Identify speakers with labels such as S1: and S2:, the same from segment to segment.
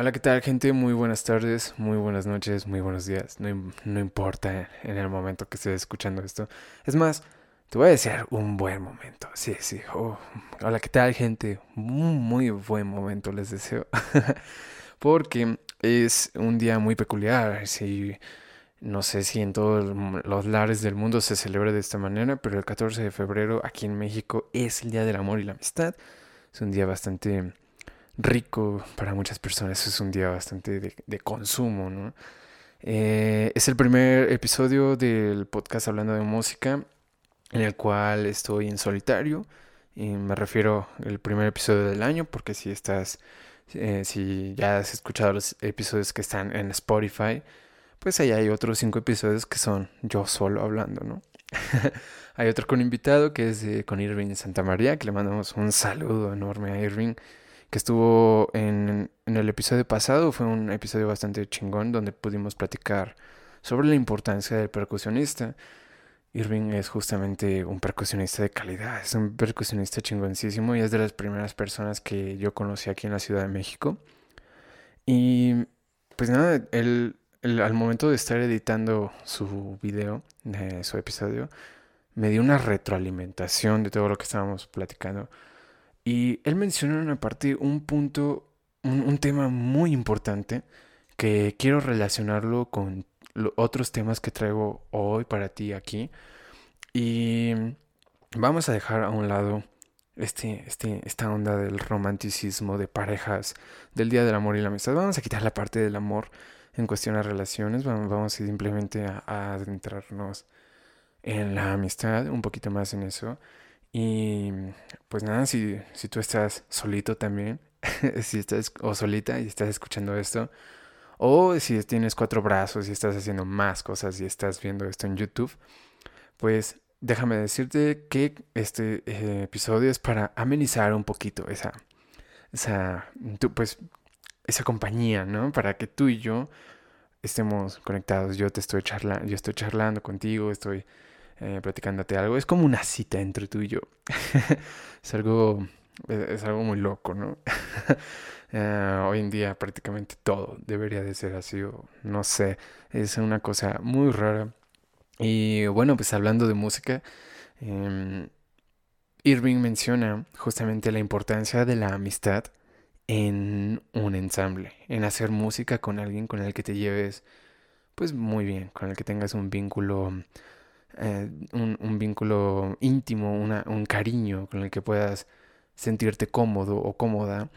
S1: Hola, ¿qué tal gente? Muy buenas tardes, muy buenas noches, muy buenos días. No, no, importa en el momento que estés escuchando esto. Es más, te voy a desear un buen momento. Sí, sí. Oh, hola, ¿qué tal gente? Un muy buen momento les deseo. Porque es un día muy peculiar. Sí, no sé si en todos los lares del mundo se celebra de esta manera, pero el 14 de febrero aquí en México es el Día del Amor y la Amistad. Es un día bastante rico para muchas personas, es un día bastante de, consumo, ¿no? Eh, es el primer episodio del podcast hablando de música en el cual estoy en solitario. Y me refiero al primer episodio del año porque si estás, eh, si ya has escuchado los episodios que están en Spotify, pues ahí hay otros cinco episodios que son yo solo hablando, ¿no? hay otro con invitado que es con Irving Santa María, que le mandamos un saludo enorme a Irving que estuvo en, el episodio pasado. Fue un episodio bastante chingón donde pudimos platicar sobre la importancia del percusionista. Irving es justamente un percusionista de calidad, es un percusionista chingoncísimo y es de las primeras personas que yo conocí aquí en la Ciudad de México. Y pues nada, él, al momento de estar editando su video, de su episodio, me dio una retroalimentación de todo lo que estábamos platicando y él menciona en una parte un punto, un, tema muy importante que quiero relacionarlo con otros temas que traigo hoy para ti aquí. Y vamos a dejar a un lado este, este, esta onda del romanticismo de parejas, del Día del Amor y la Amistad. Vamos a quitar la parte del amor en cuestión de relaciones. Vamos, vamos simplemente a, a adentrarnos en la amistad, un poquito más en eso. Y pues nada, si, si tú estás solito también, si estás o solita y estás escuchando esto, o si tienes cuatro brazos y estás haciendo más cosas y estás viendo esto en YouTube, pues déjame decirte que este eh, episodio es para amenizar un poquito esa, esa, pues, esa compañía, ¿no? Para que tú y yo estemos conectados. Yo te estoy charlando, yo estoy charlando contigo, estoy eh, platicándote algo. Es como una cita entre tú y yo. es algo, es, algo muy loco, ¿no? Eh, hoy en día prácticamente todo debería de ser así, o no sé, es una cosa muy rara. Y bueno, pues hablando de música, em, Irving menciona justamente la importancia de la amistad en un ensamble, en hacer música con alguien con el que te lleves pues muy bien, con el que tengas un vínculo eh, un, vínculo íntimo, un cariño con el que puedas sentirte cómodo o cómoda.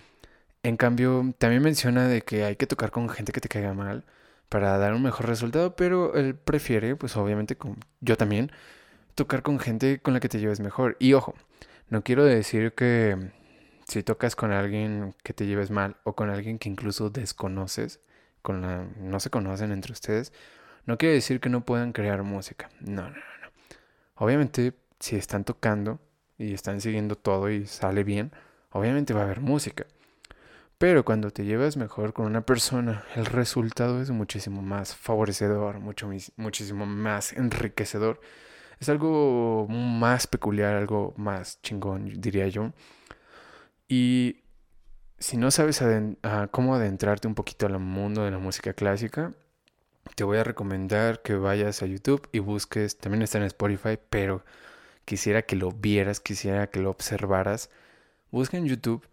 S1: En cambio, también menciona de que hay que tocar con gente que te caiga mal para dar un mejor resultado, pero él prefiere, pues obviamente, yo también, tocar con gente con la que te lleves mejor. Y ojo, no quiero decir que si tocas con alguien que te lleves mal o con alguien que incluso desconoces, con la, no se conocen entre ustedes, no quiere decir que no puedan crear música. No, no, no. Obviamente, si están tocando y están siguiendo todo y sale bien, obviamente va a haber música. Pero cuando te llevas mejor con una persona, el resultado es muchísimo más favorecedor, mucho, muchísimo más enriquecedor. Es algo más peculiar, algo más chingón, diría yo. Y si no sabes cómo adentrarte un poquito al mundo de la música clásica, te voy a recomendar que vayas a YouTube y busques, también está en Spotify, pero quisiera que lo vieras, quisiera que lo observaras. Busca en YouTube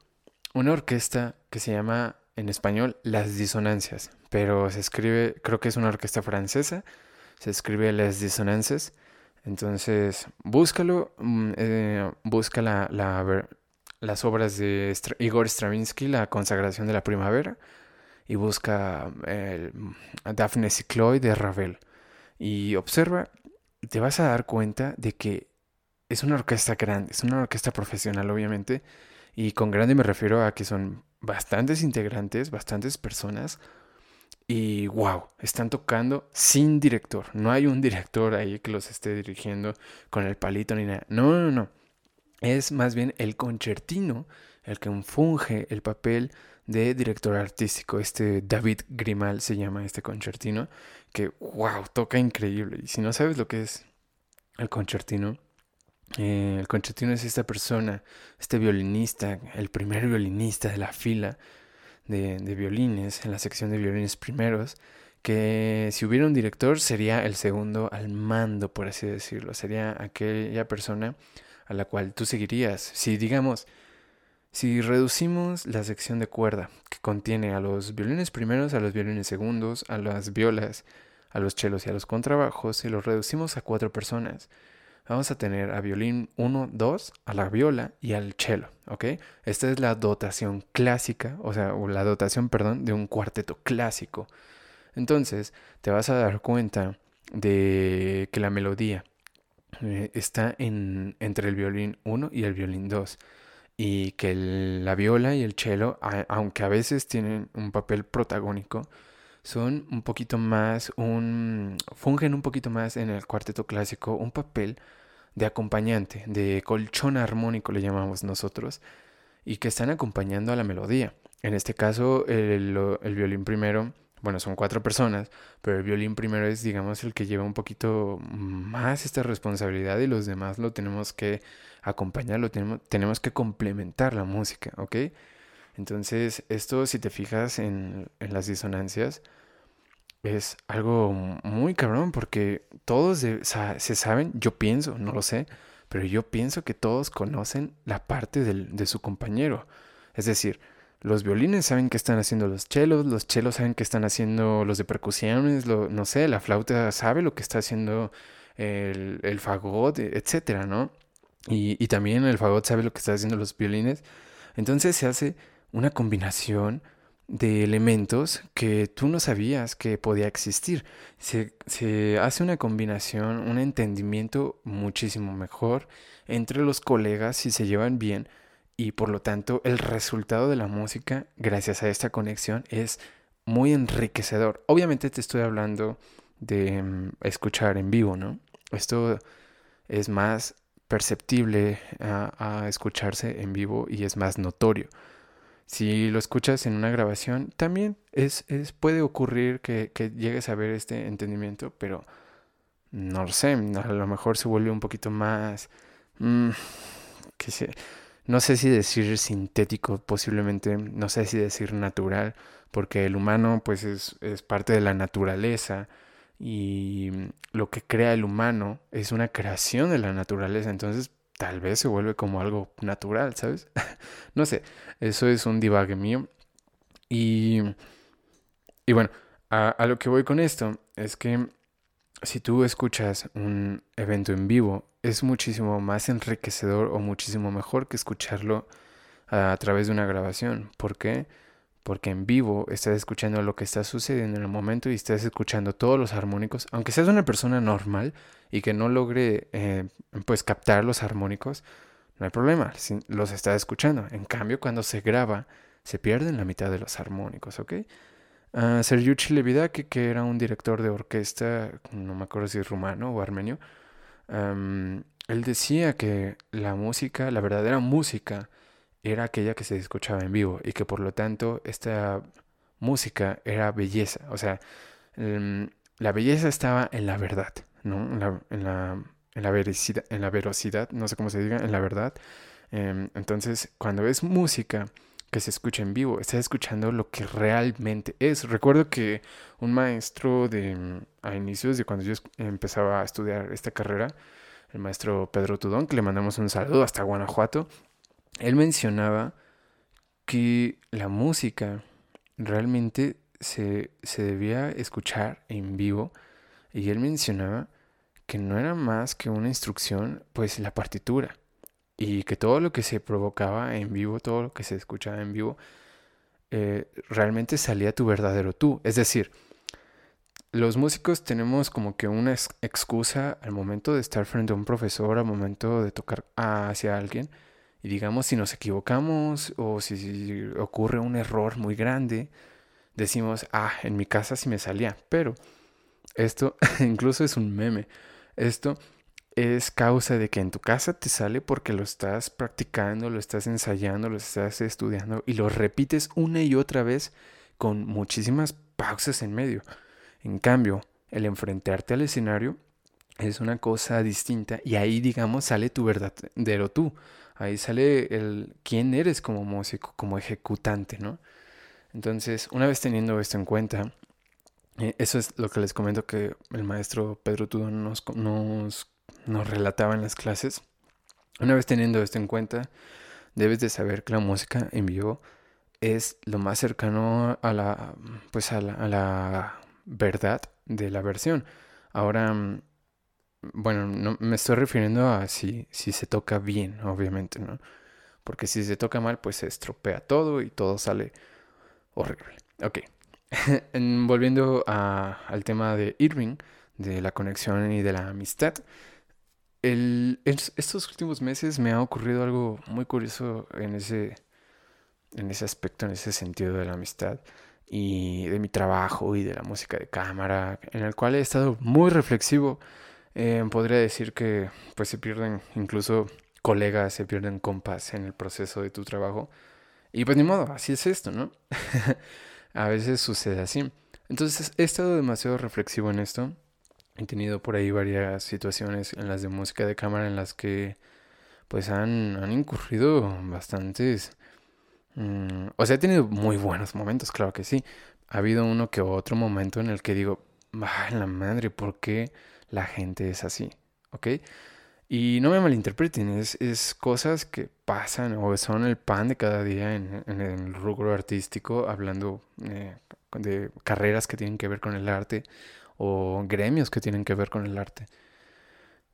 S1: una orquesta que se llama en español Las Disonancias, pero se escribe, creo que es una orquesta francesa, se escribe Las Disonancias. Entonces, búscalo, mm, eh, busca la, las obras de Igor Stravinsky, La consagración de la primavera y busca el Daphne Cycloid de Ravel. Y observa te vas a dar cuenta de que es una orquesta grande, es una orquesta profesional obviamente y con grande me refiero a que son bastantes integrantes, bastantes personas y wow, están tocando sin director, no hay un director ahí que los esté dirigiendo con el palito ni nada, no, no, no, es más bien el concertino el que funge el papel de director artístico. Este David Grimal se llama este concertino, que wow, toca increíble. Y si no sabes lo que es el concertino, eh, el concertino es esta persona, este violinista, el primer violinista de la fila de, de violines, en la sección de violines primeros, que si hubiera un director sería el segundo al mando, por así decirlo. Sería aquella persona a la cual tú seguirías. Si digamos, si reducimos la sección de cuerda que contiene a los violines primeros, a los violines segundos, a las violas, a los chelos y a los contrabajos, y los reducimos a cuatro personas, vamos a tener a violín 1, 2, a la viola y al chelo, ¿ok? Esta es la dotación clásica, o sea, o la dotación, perdón, de un cuarteto clásico. Entonces, te vas a dar cuenta de que la melodía eh, está en, entre el violín 1 y el violín 2 y que la viola y el cello, aunque a veces tienen un papel protagónico, son un poquito más un fungen un poquito más en el cuarteto clásico un papel de acompañante, de colchón armónico le llamamos nosotros, y que están acompañando a la melodía. En este caso, el, el violín primero bueno, son cuatro personas, pero el violín primero es, digamos, el que lleva un poquito más esta responsabilidad y los demás lo tenemos que acompañar, lo tenemos, tenemos que complementar la música, ¿ok? Entonces, esto, si te fijas en, en las disonancias, es algo muy cabrón porque todos se saben, yo pienso, no lo sé, pero yo pienso que todos conocen la parte del, de su compañero. Es decir, los violines saben qué están haciendo los chelos, los chelos saben qué están haciendo los de percusiones, lo, no sé, la flauta sabe lo que está haciendo el, el fagot, etcétera, ¿no? Y, y también el fagot sabe lo que están haciendo los violines. Entonces se hace una combinación de elementos que tú no sabías que podía existir. Se, se, hace una combinación, un entendimiento muchísimo mejor entre los colegas si se llevan bien y por lo tanto el resultado de la música gracias a esta conexión es muy enriquecedor. Obviamente te estoy hablando de mm, escuchar en vivo, ¿no? Esto es más perceptible a, escucharse en vivo y es más notorio. Si lo escuchas en una grabación, también es, puede ocurrir que, llegues a ver este entendimiento, pero no lo sé, a lo mejor se vuelve un poquito más... Mm, que no sé si decir sintético, posiblemente, no sé si decir natural, porque el humano pues es, es, parte de la naturaleza y lo que crea el humano es una creación de la naturaleza, entonces tal vez se vuelve como algo natural, ¿sabes? no sé, eso es un divague mío. Y, y bueno, a, a lo que voy con esto es que si tú escuchas un evento en vivo, es muchísimo más enriquecedor o muchísimo mejor que escucharlo a, través de una grabación. ¿Por qué? Porque en vivo estás escuchando lo que está sucediendo en el momento y estás escuchando todos los armónicos. Aunque seas una persona normal y que no logre eh, pues captar los armónicos, no hay problema, los estás escuchando. En cambio, cuando se graba, se pierden la mitad de los armónicos, ¿ok? Uh, Sergiucci Levidaki, que era un director de orquesta, no me acuerdo si rumano o armenio, él decía que la música, la verdadera música, era aquella que se escuchaba en vivo y que por lo tanto esta música era belleza. O sea, la belleza estaba en la verdad, ¿no? En la, en la, en la, en la verosidad, no sé cómo se diga, en la verdad. Em, entonces, cuando es música, que se escucha en vivo, estás escuchando lo que realmente es. Recuerdo que un maestro de mm, a inicios de cuando yo empezaba a estudiar esta carrera, el maestro Pedro Tudón, que le mandamos un saludo hasta Guanajuato, él mencionaba que la música realmente se, se debía escuchar en vivo y él mencionaba que no era más que una instrucción, pues la partitura y que todo lo que se provocaba en vivo, todo lo que se escuchaba en vivo, eh, realmente salía tu verdadero tú. Es decir, los músicos tenemos como que una excusa al momento de estar frente a un profesor, al momento de tocar hacia alguien, y digamos si nos equivocamos o si, ocurre un error muy grande, decimos, ah, en mi casa sí me salía, pero esto incluso es un meme. Esto es causa de que en tu casa te sale porque lo estás practicando, lo estás ensayando, lo estás estudiando y lo repites una y otra vez con muchísimas pausas en medio. En cambio, el enfrentarte al escenario es una cosa distinta y ahí digamos sale tu verdadero tú. Ahí sale el quién eres como músico, como ejecutante, ¿no? Entonces, una vez teniendo esto en cuenta, eh, eso es lo que les comento que el maestro Pedro Tudo nos, nos, nos relataba en las clases. Una vez teniendo esto en cuenta, debes de saber que la música en vivo es lo más cercano a la, pues a la, verdad de la versión. Ahora, mm, bueno, no, me estoy refiriendo a si, si se toca bien, obviamente, ¿no? Porque si se toca mal, pues se estropea todo y todo sale horrible. Ok. Volviendo al tema de Irving, de la conexión y de la amistad. El, estos últimos meses me ha ocurrido algo muy curioso en ese, en ese aspecto, en ese sentido de la amistad y de mi trabajo y de la música de cámara, en el cual he estado muy reflexivo. Eh, podría decir que pues se pierden incluso colegas, se pierden compas en el proceso de tu trabajo. Y pues ni modo, así es esto, ¿no? a veces sucede así. Entonces he estado demasiado reflexivo en esto. He tenido por ahí varias situaciones en las de música de cámara en las que pues han, han incurrido bastantes Mm, o sea, he tenido muy buenos momentos, claro que sí. Ha habido uno que otro momento en el que digo, ay, la madre, ¿por qué la gente es así? ¿Ok? Y no me malinterpreten, es, es cosas que pasan o son el pan de cada día en, en el rubro artístico, hablando eh, de carreras que tienen que ver con el arte o gremios que tienen que ver con el arte.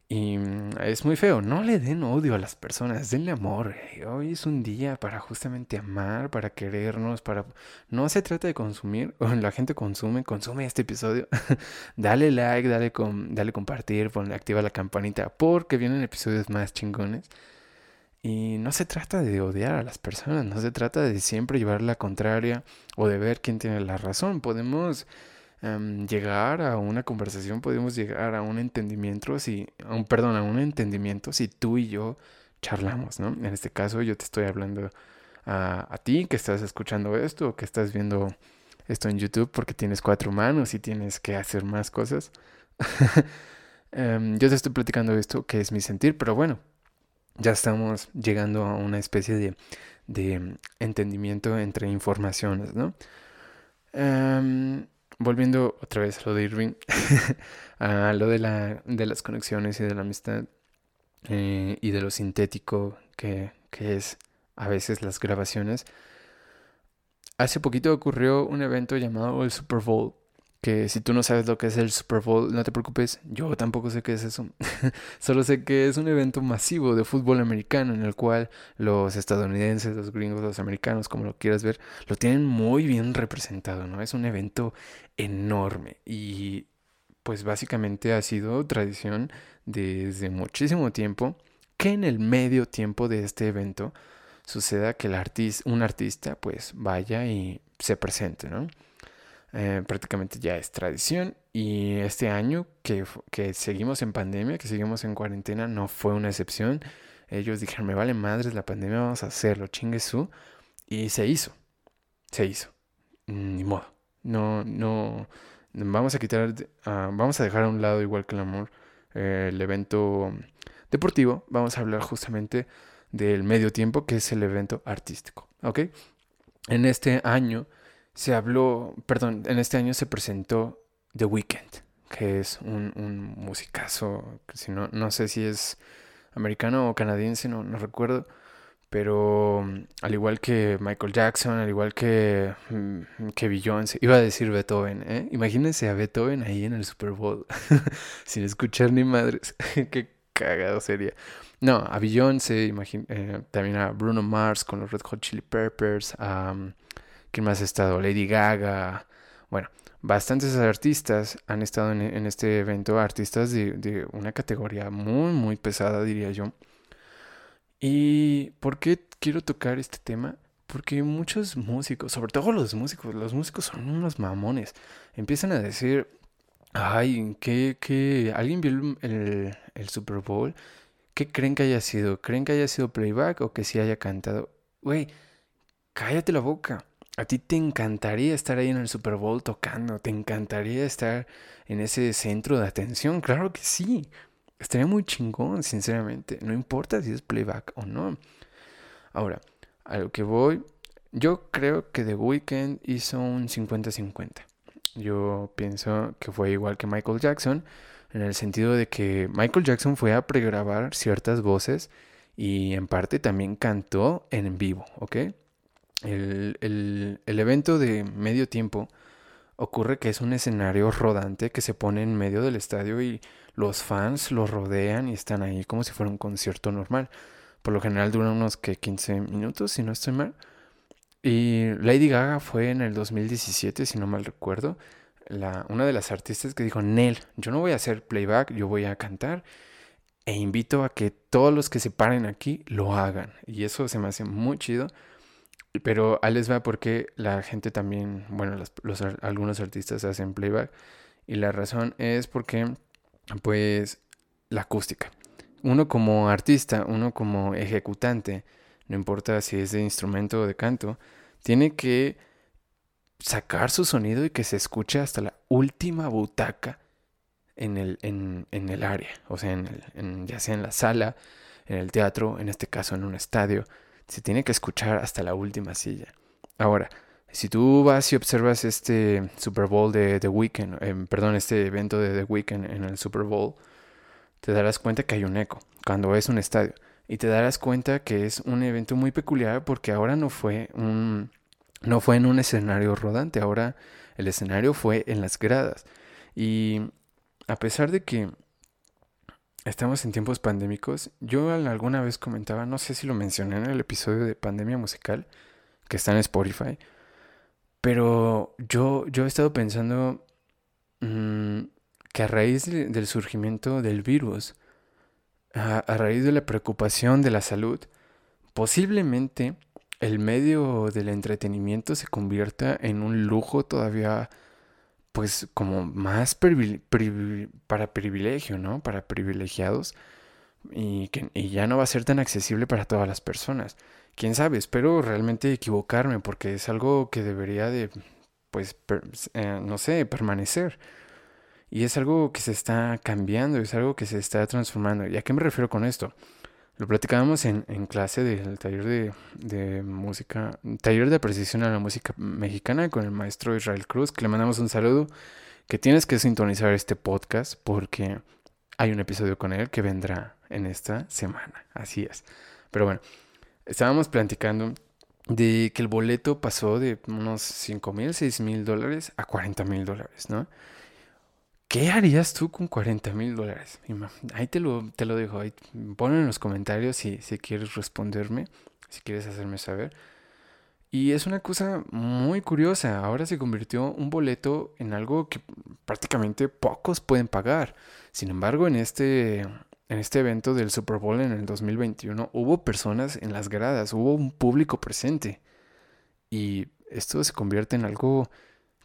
S1: Y mm, es muy feo, no le den odio a las personas, denle amor. Hoy es un día para justamente amar, para querernos, para... No se trata de consumir, la gente consume, consume este episodio. dale like, dale, dale compartir, ponle, activa la campanita, porque vienen episodios más chingones. Y no se trata de odiar a las personas, no se trata de siempre llevar la contraria o de ver quién tiene la razón. Podemos Em, llegar a una conversación, podemos llegar a un entendimiento, si, un, perdón, a un entendimiento si tú y yo charlamos, ¿no? En este caso yo te estoy hablando a, ti que estás escuchando esto o que estás viendo esto en YouTube porque tienes cuatro manos y tienes que hacer más cosas. Em, yo te estoy platicando esto que es mi sentir, pero bueno, ya estamos llegando a una especie de, de entendimiento entre informaciones, ¿no? Um, volviendo otra vez a lo de Irving, a lo de, la, de las conexiones y de la amistad eh, y de lo sintético que, que es a veces las grabaciones. Hace poquito ocurrió un evento llamado el Super Bowl que si tú no sabes lo que es el Super Bowl, no te preocupes, yo tampoco sé qué es eso. Solo sé que es un evento masivo de fútbol americano en el cual los estadounidenses, los gringos, los americanos, como lo quieras ver, lo tienen muy bien representado, ¿no? Es un evento enorme y pues básicamente ha sido tradición desde muchísimo tiempo que en el medio tiempo de este evento suceda que el artista, un artista pues vaya y se presente, ¿no? Eh, prácticamente ya es tradición. Y este año que, que, seguimos en pandemia, que seguimos en cuarentena, no fue una excepción. Ellos dijeron, me vale madres la pandemia, vamos a hacerlo, chingue su. Y se hizo, se hizo. Ni modo. No, no, vamos a quitar, ah, vamos a dejar a un lado, igual que el amor, eh, el evento deportivo. Vamos a hablar justamente del medio tiempo, que es el evento artístico. ¿Ok? En este año se habló, perdón, en este año se presentó The Weeknd, que es un, un musicazo, si no, no sé si es americano o canadiense, no, no recuerdo, pero al igual que Michael Jackson, al igual que, mm, que Beyoncé, iba a decir Beethoven, ¿eh? Imagínense a Beethoven ahí en el Super Bowl, sin escuchar ni madres, qué cagado sería. No, a Beyoncé, eh, también a Bruno Mars con los Red Hot Chili Peppers, a... ¿Quién más ha estado? Lady Gaga. Bueno, bastantes artistas han estado en, este evento, artistas de, una categoría muy, muy pesada, diría yo. ¿Y por qué quiero tocar este tema? Porque muchos músicos, sobre todo los músicos, los músicos son unos mamones. Empiezan a decir, ay, ¿qué, qué? ¿Alguien vio el, el Super Bowl? ¿Qué creen que haya sido? ¿Creen que haya sido playback o que sí haya cantado? Güey, cállate la boca. A ti te encantaría estar ahí en el Super Bowl tocando, te encantaría estar en ese centro de atención, claro que sí. Estaría muy chingón, sinceramente. No importa si es playback o no. Ahora, a lo que voy Yo creo que The Weeknd hizo un 50-50. Yo pienso que fue igual que Michael Jackson, en el sentido de que Michael Jackson fue a pregrabar ciertas voces y en parte también cantó en vivo, ¿ok? El, el, el evento de medio tiempo ocurre que es un escenario rodante que se pone en medio del estadio y los fans lo rodean y están ahí como si fuera un concierto normal. Por lo general dura unos que 15 minutos, si no estoy mal. Y Lady Gaga fue en el 2017, si no mal recuerdo, la, una de las artistas que dijo, Nel, yo no voy a hacer playback, yo voy a cantar e invito a que todos los que se paren aquí lo hagan. Y eso se me hace muy chido. Pero a les va porque la gente también, bueno, los, algunos artistas hacen playback. Y la razón es porque, pues, la acústica. Uno como artista, uno como ejecutante, no importa si es de instrumento o de canto, tiene que sacar su sonido y que se escuche hasta la última butaca en el, en, en el área, o sea, en el, ya sea en la sala, en el teatro, en este caso en un estadio, se tiene que escuchar hasta la última silla. Ahora, si tú vas y observas este Super Bowl de The Weeknd, eh, perdón, este evento de The Weeknd en el Super Bowl, te darás cuenta que hay un eco cuando es un estadio. Y te darás cuenta que es un evento muy peculiar porque ahora no fue un no fue en un escenario rodante, ahora el escenario fue en las gradas. Y a pesar de que estamos en tiempos pandémicos, yo alguna vez comentaba, no sé si lo mencioné en el episodio de Pandemia Musical, que está en Spotify, pero yo, yo he estado pensando mm, que a raíz del surgimiento del virus, a raíz de la preocupación de la salud, posiblemente el medio del entretenimiento se convierta en un lujo todavía pues como más para privilegio, ¿no? Para privilegiados y que ya no va a ser tan accesible para todas las personas. Quién sabe, espero realmente equivocarme porque es algo que debería de, pues, eh, no sé, permanecer. Y es algo que se está cambiando, es algo que se está transformando. ¿Y a qué me refiero con esto? Lo platicábamos en, en clase del taller de, de, música, taller de precisión a la música mexicana con el maestro Israel Cruz, que le mandamos un saludo, que tienes que sintonizar este podcast porque hay un episodio con él que vendrá en esta semana, así es. Pero bueno, estábamos platicando de que el boleto pasó de unos 5 mil, 6 mil dólares a 40 mil dólares, ¿no? ¿Qué harías tú con 40 mil dólares? Ahí te lo, te lo dejo. Ahí, en los comentarios si, si quieres responderme, si quieres hacerme saber. Y es una cosa muy curiosa. Ahora se convirtió un boleto en algo que prácticamente pocos pueden pagar. Sin embargo, en este, en este evento del Super Bowl en el 2021 hubo personas en las gradas, hubo un público presente. Y esto se convierte en algo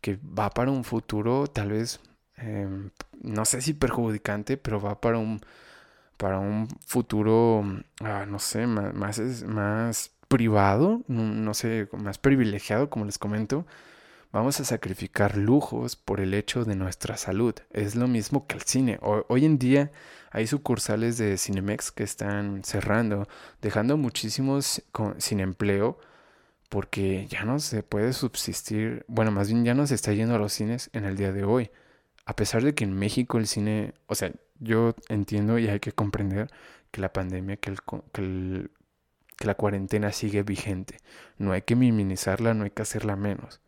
S1: que va para un futuro tal vez Em, no sé si perjudicante, pero va para un, para un futuro, ah, no sé, más, más, más privado, no, sé, más privilegiado, como les comento. Vamos a sacrificar lujos por el hecho de nuestra salud. Es lo mismo que el cine. hoy en día hay sucursales de Cinemex que están cerrando, dejando muchísimos sin empleo porque ya no se puede subsistir, bueno, más bien ya no se está yendo a los cines en el día de hoy a pesar de que en México el cine, o sea, yo entiendo y hay que comprender que la pandemia, que, el, que, la cuarentena sigue vigente. No hay que minimizarla, no hay que hacerla menos.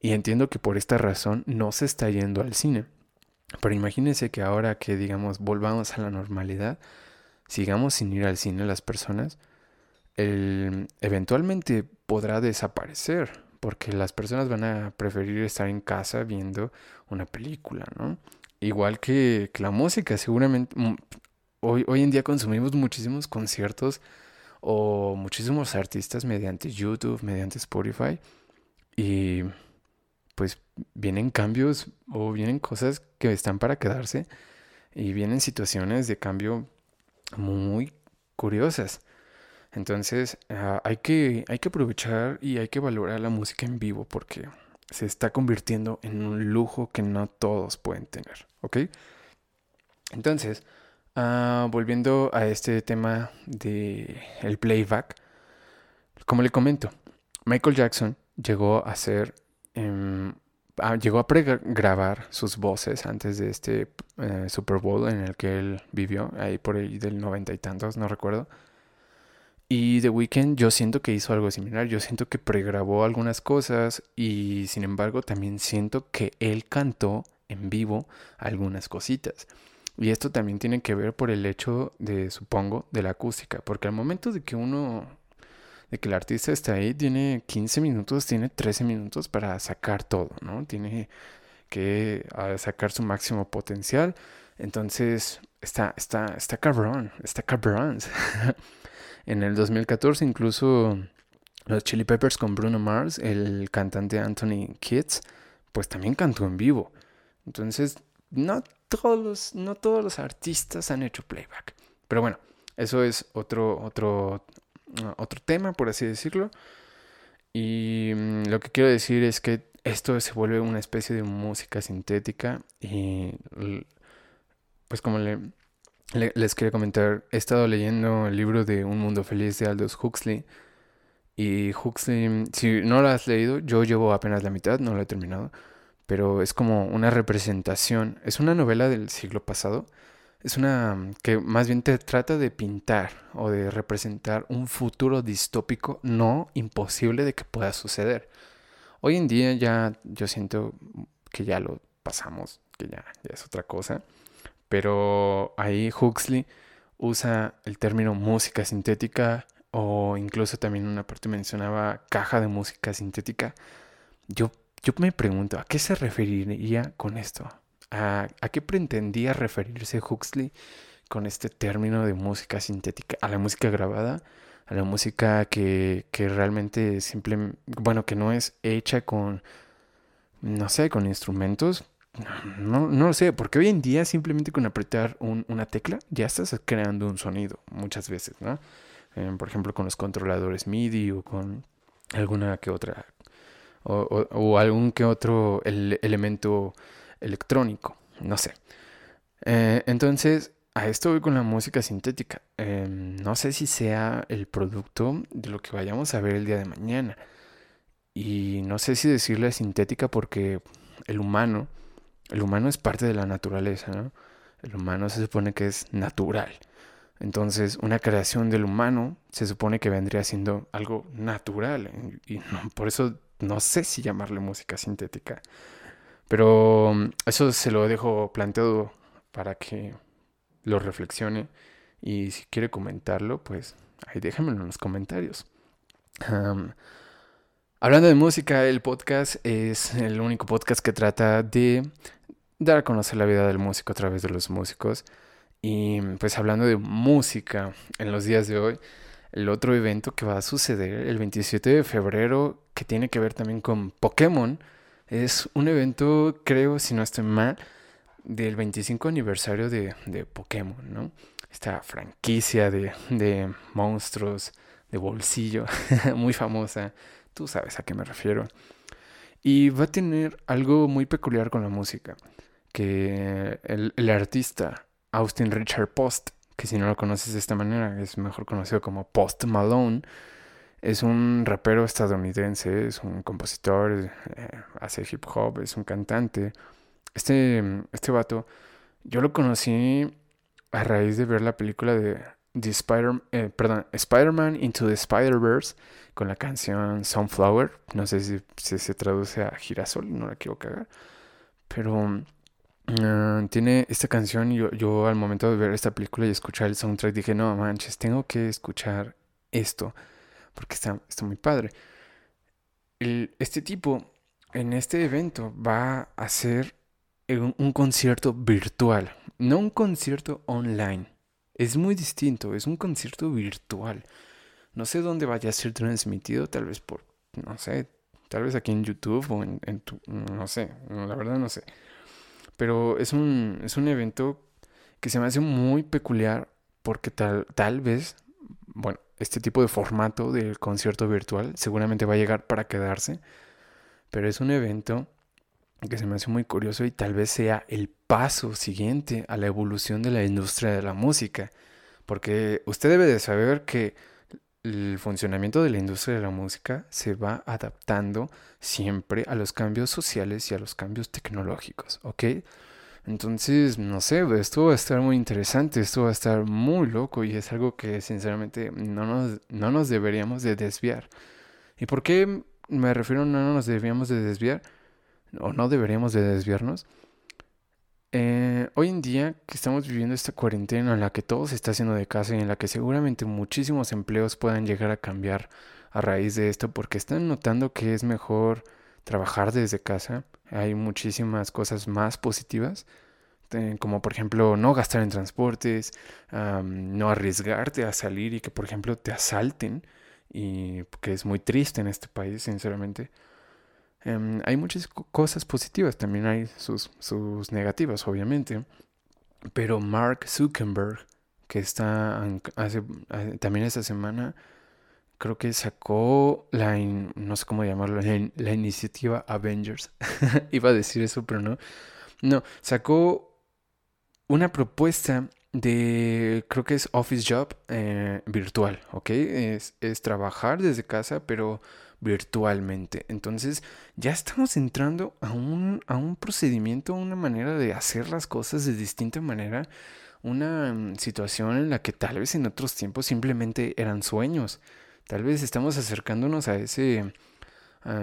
S1: Y entiendo que por esta razón no se está yendo al cine. Pero imagínense que ahora que, digamos, volvamos a la normalidad, sigamos sin ir al cine las personas, el, eventualmente podrá desaparecer porque las personas van a preferir estar en casa viendo una película, ¿no? Igual que, la música, seguramente mm, hoy, hoy en día consumimos muchísimos conciertos o muchísimos artistas mediante YouTube, mediante Spotify y pues vienen cambios o vienen cosas que están para quedarse y vienen situaciones de cambio muy curiosas. Entonces ah, hay, que, hay que aprovechar y hay que valorar la música en vivo porque se está convirtiendo en un lujo que no todos pueden tener, ¿ok? Entonces, ah, volviendo a este tema de el playback, como le comento, Michael Jackson llegó a ser, em, llegó a pregrabar sus voces antes de este eh, Super Bowl en el que él vivió, ahí por ahí del noventa y tantos, no recuerdo. Y The Weeknd yo siento que hizo algo similar, yo siento que pregrabó algunas cosas y sin embargo también siento que él cantó en vivo algunas cositas. Y esto también tiene que ver por el hecho de, supongo, de la acústica, porque al momento de que uno, de que el artista está ahí, tiene 15 minutos, tiene 13 minutos para sacar todo, ¿no? Tiene que ah, sacar su máximo potencial. Entonces, está, está, está cabrón, está cabrón. En el 2014 incluso los Chili Peppers con Bruno Mars, el cantante Anthony Kids, pues también cantó en vivo. Entonces, no todos, no todos los artistas han hecho playback. Pero bueno, eso es otro, otro, otro tema, por así decirlo. Y mm, lo que quiero decir es que esto se vuelve una especie de música sintética y pues como le, les quería comentar, he estado leyendo el libro de Un Mundo Feliz de Aldous Huxley. Y Huxley, si no lo has leído, yo llevo apenas la mitad, no lo he terminado. Pero es como una representación, es una novela del siglo pasado. Es una que más bien te trata de pintar o de representar un futuro distópico no imposible de que pueda suceder. Hoy en día ya yo siento que ya lo pasamos, que ya, ya es otra cosa. Pero ahí Huxley usa el término música sintética o incluso también una parte mencionaba caja de música sintética. Yo, yo me pregunto, ¿a qué se referiría con esto? ¿A, ¿A qué pretendía referirse Huxley con este término de música sintética? ¿A la música grabada? ¿A la música que, que realmente simplemente, bueno, que no es hecha con, no sé, con instrumentos? No, no lo sé, porque hoy en día simplemente con apretar una tecla ya estás creando un sonido muchas veces, ¿no? Eh, por ejemplo, con los controladores MIDI o con alguna que otra, o, algún que otro elemento electrónico, no sé. Eh, entonces, a esto voy con la música sintética. Em, no sé si sea el producto de lo que vayamos a ver el día de mañana. Y no sé si decirle sintética porque el humano el humano es parte de la naturaleza, ¿no? El humano se supone que es natural. Entonces, una creación del humano se supone que vendría siendo algo natural. Y por eso no sé si llamarle música sintética. Pero mm, eso se lo dejo planteado para que lo reflexione. Y si quiere comentarlo, pues ahí déjamelo en los comentarios. hablando de música, el podcast es el único podcast que trata de dar a conocer la vida del músico a través de los músicos. Y pues hablando de música en los días de hoy, el otro evento que va a suceder el 27 de febrero, que tiene que ver también con Pokémon, es un evento, creo, si no estoy mal, del 25 aniversario de, de Pokémon, ¿no? Esta franquicia de, de monstruos de bolsillo, muy famosa, tú sabes a qué me refiero. Y va a tener algo muy peculiar con la música que el, artista Austin Richard Post, que si no lo conoces de esta manera, es mejor conocido como Post Malone, es un rapero estadounidense, es un compositor, eh, hace hip hop, es un cantante. Este, este vato, yo lo conocí a raíz de ver la película de The Spider, eh, perdón, Spider-Man Into the Spider-Verse con la canción Sunflower. No sé si, si, se traduce a girasol, no la quiero cagar. Pero Ah, tiene esta canción yo, yo, al momento de ver esta película y escuchar el soundtrack dije, no manches, tengo que escuchar esto porque está, está muy padre. este tipo en este evento va a hacer un, un concierto virtual, no un concierto online. Es muy distinto, es un concierto virtual. No sé dónde vaya a ser transmitido, tal vez por, no sé, tal vez aquí en YouTube o en, en tu, no sé, la verdad no sé. Pero es un, es un evento que se me hace muy peculiar porque tal, tal vez, bueno, este tipo de formato del concierto virtual seguramente va a llegar para quedarse, pero es un evento que se me hace muy curioso y tal vez sea el paso siguiente a la evolución de la industria de la música, porque usted debe de saber que el funcionamiento de la industria de la música se va adaptando siempre a los cambios sociales y a los cambios tecnológicos, ¿ok? Entonces, no sé, esto va a estar muy interesante, esto va a estar muy loco y es algo que sinceramente no nos, no nos deberíamos de desviar. ¿Y por qué me refiero a no nos deberíamos de desviar? O no deberíamos de desviarnos. Eh, hoy en día que estamos viviendo esta cuarentena en la que todo se está haciendo de casa y en la que seguramente muchísimos empleos puedan llegar a cambiar a raíz de esto porque están notando que es mejor trabajar desde casa. Hay muchísimas cosas más positivas, como por ejemplo no gastar en transportes, no arriesgarte a salir y que por ejemplo te asalten, y que es muy triste en este país, sinceramente. Em, hay muchas cosas positivas, también hay sus, sus negativas, obviamente. Pero Mark Zuckerberg, que está hace, también esta semana, creo que sacó la, no sé cómo llamarlo, la, iniciativa Avengers. Iba a decir eso, pero no. No, sacó una propuesta de, creo que es Office Job eh, virtual, ¿ok? Es, es trabajar desde casa, pero virtualmente. Entonces ya estamos entrando a un, a un procedimiento, una manera de hacer las cosas de distinta manera, una mm, situación en la que tal vez en otros tiempos simplemente eran sueños. Tal vez estamos acercándonos a ese...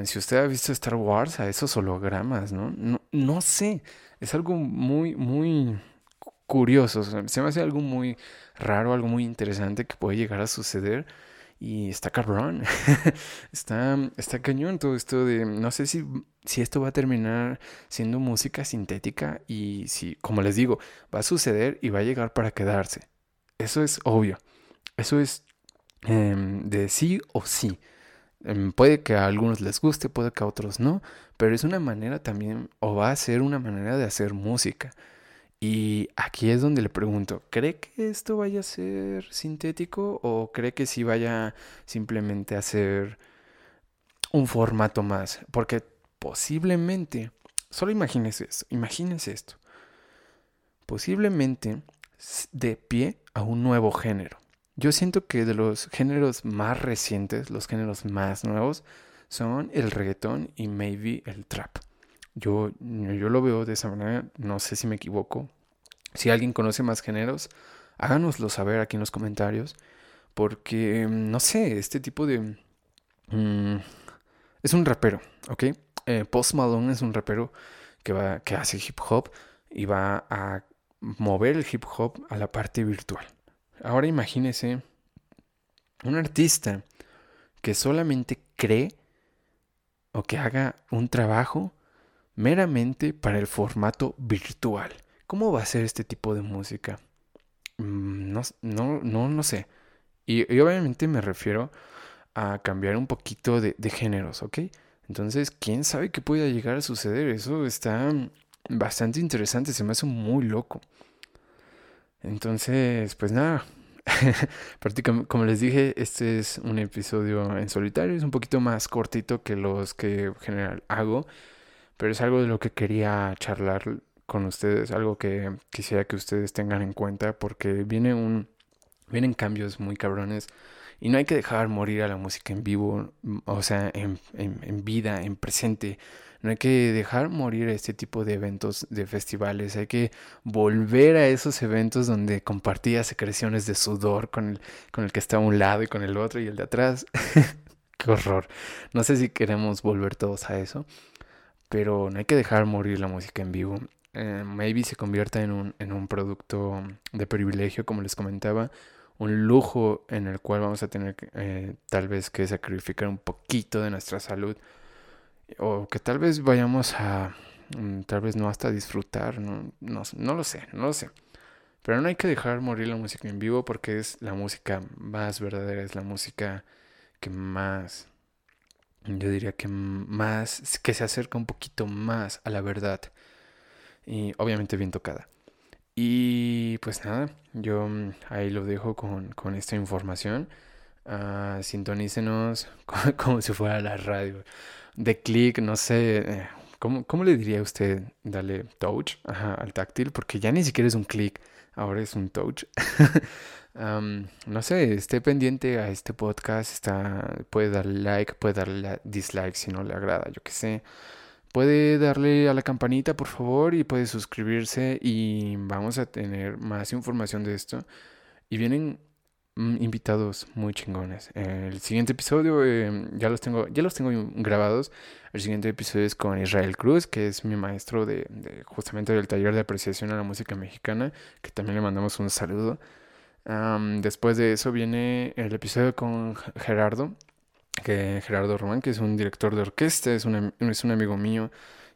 S1: si usted ha visto Star Wars, a esos hologramas. No, no sé, es algo muy, muy curioso, se me hace algo muy raro, algo muy interesante que puede llegar a suceder y está cabrón. está, está cañón todo esto de. No sé si, si esto va a terminar siendo música sintética. Y si, como les digo, va a suceder y va a llegar para quedarse. Eso es obvio. Eso es em, de sí o sí. Em, puede que a algunos les guste, puede que a otros no. Pero es una manera también, o va a ser una manera de hacer música. Y aquí es donde le pregunto, ¿cree que esto vaya a ser sintético o cree que sí vaya simplemente a ser un formato más? Porque posiblemente, solo imagínese esto, imagínese esto, posiblemente de pie a un nuevo género. Yo siento que de los géneros más recientes, los géneros más nuevos, son el reggaetón y maybe el trap. Yo, yo lo veo de esa manera, no sé si me equivoco. Si alguien conoce más géneros, háganoslo saber aquí en los comentarios. Porque, no sé, este tipo de... Mm, es un rapero, ¿ok? Eh, Post Malone es un rapero que, va, que hace hip hop y va a mover el hip hop a la parte virtual. Ahora imagínese un artista que solamente cree o que haga un trabajo meramente para el formato virtual. ¿Cómo va a ser este tipo de música? Mm, no, no, no, no sé. Y, obviamente me refiero a cambiar un poquito de, géneros, ¿ok? Entonces, ¿quién sabe qué pueda llegar a suceder? Eso está bastante interesante, se me hace muy loco. Entonces, pues nada, como les dije, este es un episodio en solitario, es un poquito más cortito que los que en general hago pero es algo de lo que quería charlar con ustedes, algo que quisiera que ustedes tengan en cuenta porque viene un, vienen cambios muy cabrones y no hay que dejar morir a la música en vivo, o sea, en, en, vida, en presente. No hay que dejar morir este tipo de eventos, de festivales. Hay que volver a esos eventos donde compartías secreciones de sudor con el, con el que está a un lado y con el otro y el de atrás. Qué horror. No sé si queremos volver todos a eso pero no hay que dejar morir la música en vivo. Eh, maybe se convierta en un, en un producto de privilegio, como les comentaba, un lujo en el cual vamos a tener eh, tal vez que sacrificar un poquito de nuestra salud o que tal vez vayamos a, mm, tal vez no hasta disfrutar, no, no, no lo sé, no lo sé. Pero no hay que dejar morir la música en vivo porque es la música más verdadera, es la música que más yo diría que más, que se acerca un poquito más a la verdad. Y obviamente bien tocada. Y pues nada, yo mm, ahí lo dejo con, con esta información. Uh, sintonícenos como, si fuera la radio. De clic, no sé, eh, ¿cómo, ¿cómo, le diría a usted darle touch al táctil? Porque ya ni siquiera es un clic, ahora es un touch. no sé, esté pendiente a este podcast, está, puede darle like, puede darle dislike si no le agrada, yo qué sé. Puede darle a la campanita, por favor, y puede suscribirse y vamos a tener más información de esto. Y vienen invitados muy chingones. El siguiente episodio em, ya los tengo, ya los tengo grabados. El siguiente episodio es con Israel Cruz, que es mi maestro de, justamente del taller de apreciación a la música mexicana, que también le mandamos un saludo. después de eso viene el episodio con Gerardo, que Gerardo Román, que es un director de orquesta, es un, es un amigo mío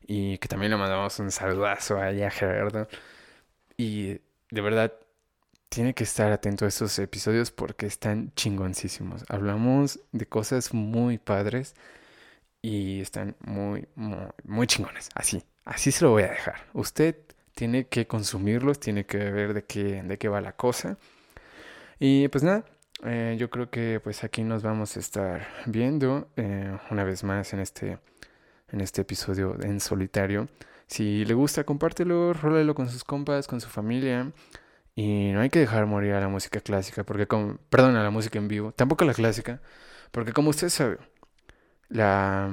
S1: y que también le mandamos un saludazo allá a Gerardo. Y de verdad, tiene que estar atento a estos episodios porque están chingoncísimos. Hablamos de cosas muy padres y están muy, muy, muy chingones. Así, así se lo voy a dejar. Usted tiene que consumirlos, tiene que ver de qué, de qué va la cosa. Y pues nada, eh, yo creo que pues aquí nos vamos a estar viendo eh, una vez más en este, en este episodio en solitario. Si le gusta, compártelo, rólelo con sus compas, con su familia. Y no hay que dejar morir a la música clásica, porque como, perdón, a la música en vivo, tampoco a la clásica, porque como usted sabe, la,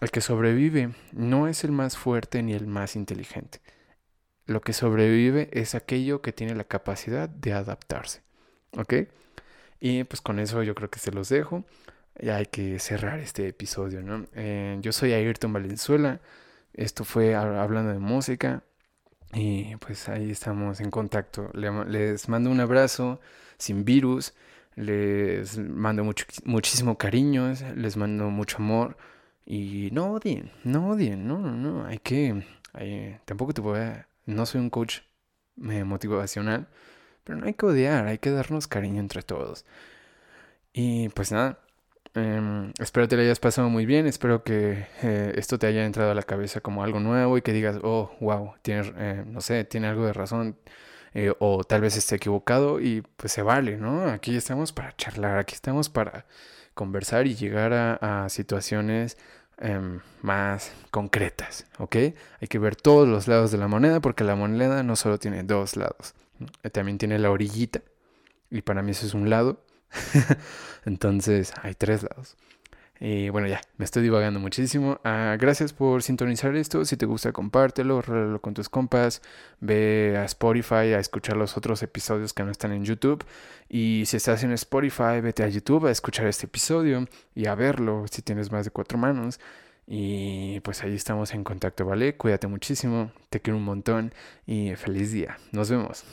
S1: el que sobrevive no es el más fuerte ni el más inteligente. Lo que sobrevive es aquello que tiene la capacidad de adaptarse. ¿Ok? Y pues con eso yo creo que se los dejo. Ya hay que cerrar este episodio, ¿no? Eh, yo soy Ayrton Valenzuela. Esto fue hablando de música. Y pues ahí estamos en contacto. Les mando un abrazo sin virus. Les mando mucho, muchísimo cariño. Les mando mucho amor. Y no odien, no odien, no, no, no. Hay que. tampoco te voy a. No soy un coach eh, motivacional. Pero no hay que odiar, hay que darnos cariño entre todos. Y pues nada, em, espero te lo hayas pasado muy bien, espero que eh, esto te haya entrado a la cabeza como algo nuevo y que digas, oh, wow, tiene, eh, no sé, tiene algo de razón. Eh, o tal vez esté equivocado y pues se vale, ¿no? Aquí estamos para charlar, aquí estamos para conversar y llegar a, a situaciones em, más concretas, ¿ok? Hay que ver todos los lados de la moneda porque la moneda no solo tiene dos lados. También tiene la orillita. Y para mí eso es un lado. Entonces hay tres lados. Y bueno, ya, me estoy divagando muchísimo. Ah, gracias por sintonizar esto. Si te gusta, compártelo, con tus compas. Ve a Spotify a escuchar los otros episodios que no están en YouTube. Y si estás en Spotify, vete a YouTube a escuchar este episodio y a verlo si tienes más de cuatro manos. Y pues ahí estamos en contacto, ¿vale? Cuídate muchísimo, te quiero un montón y feliz día. Nos vemos.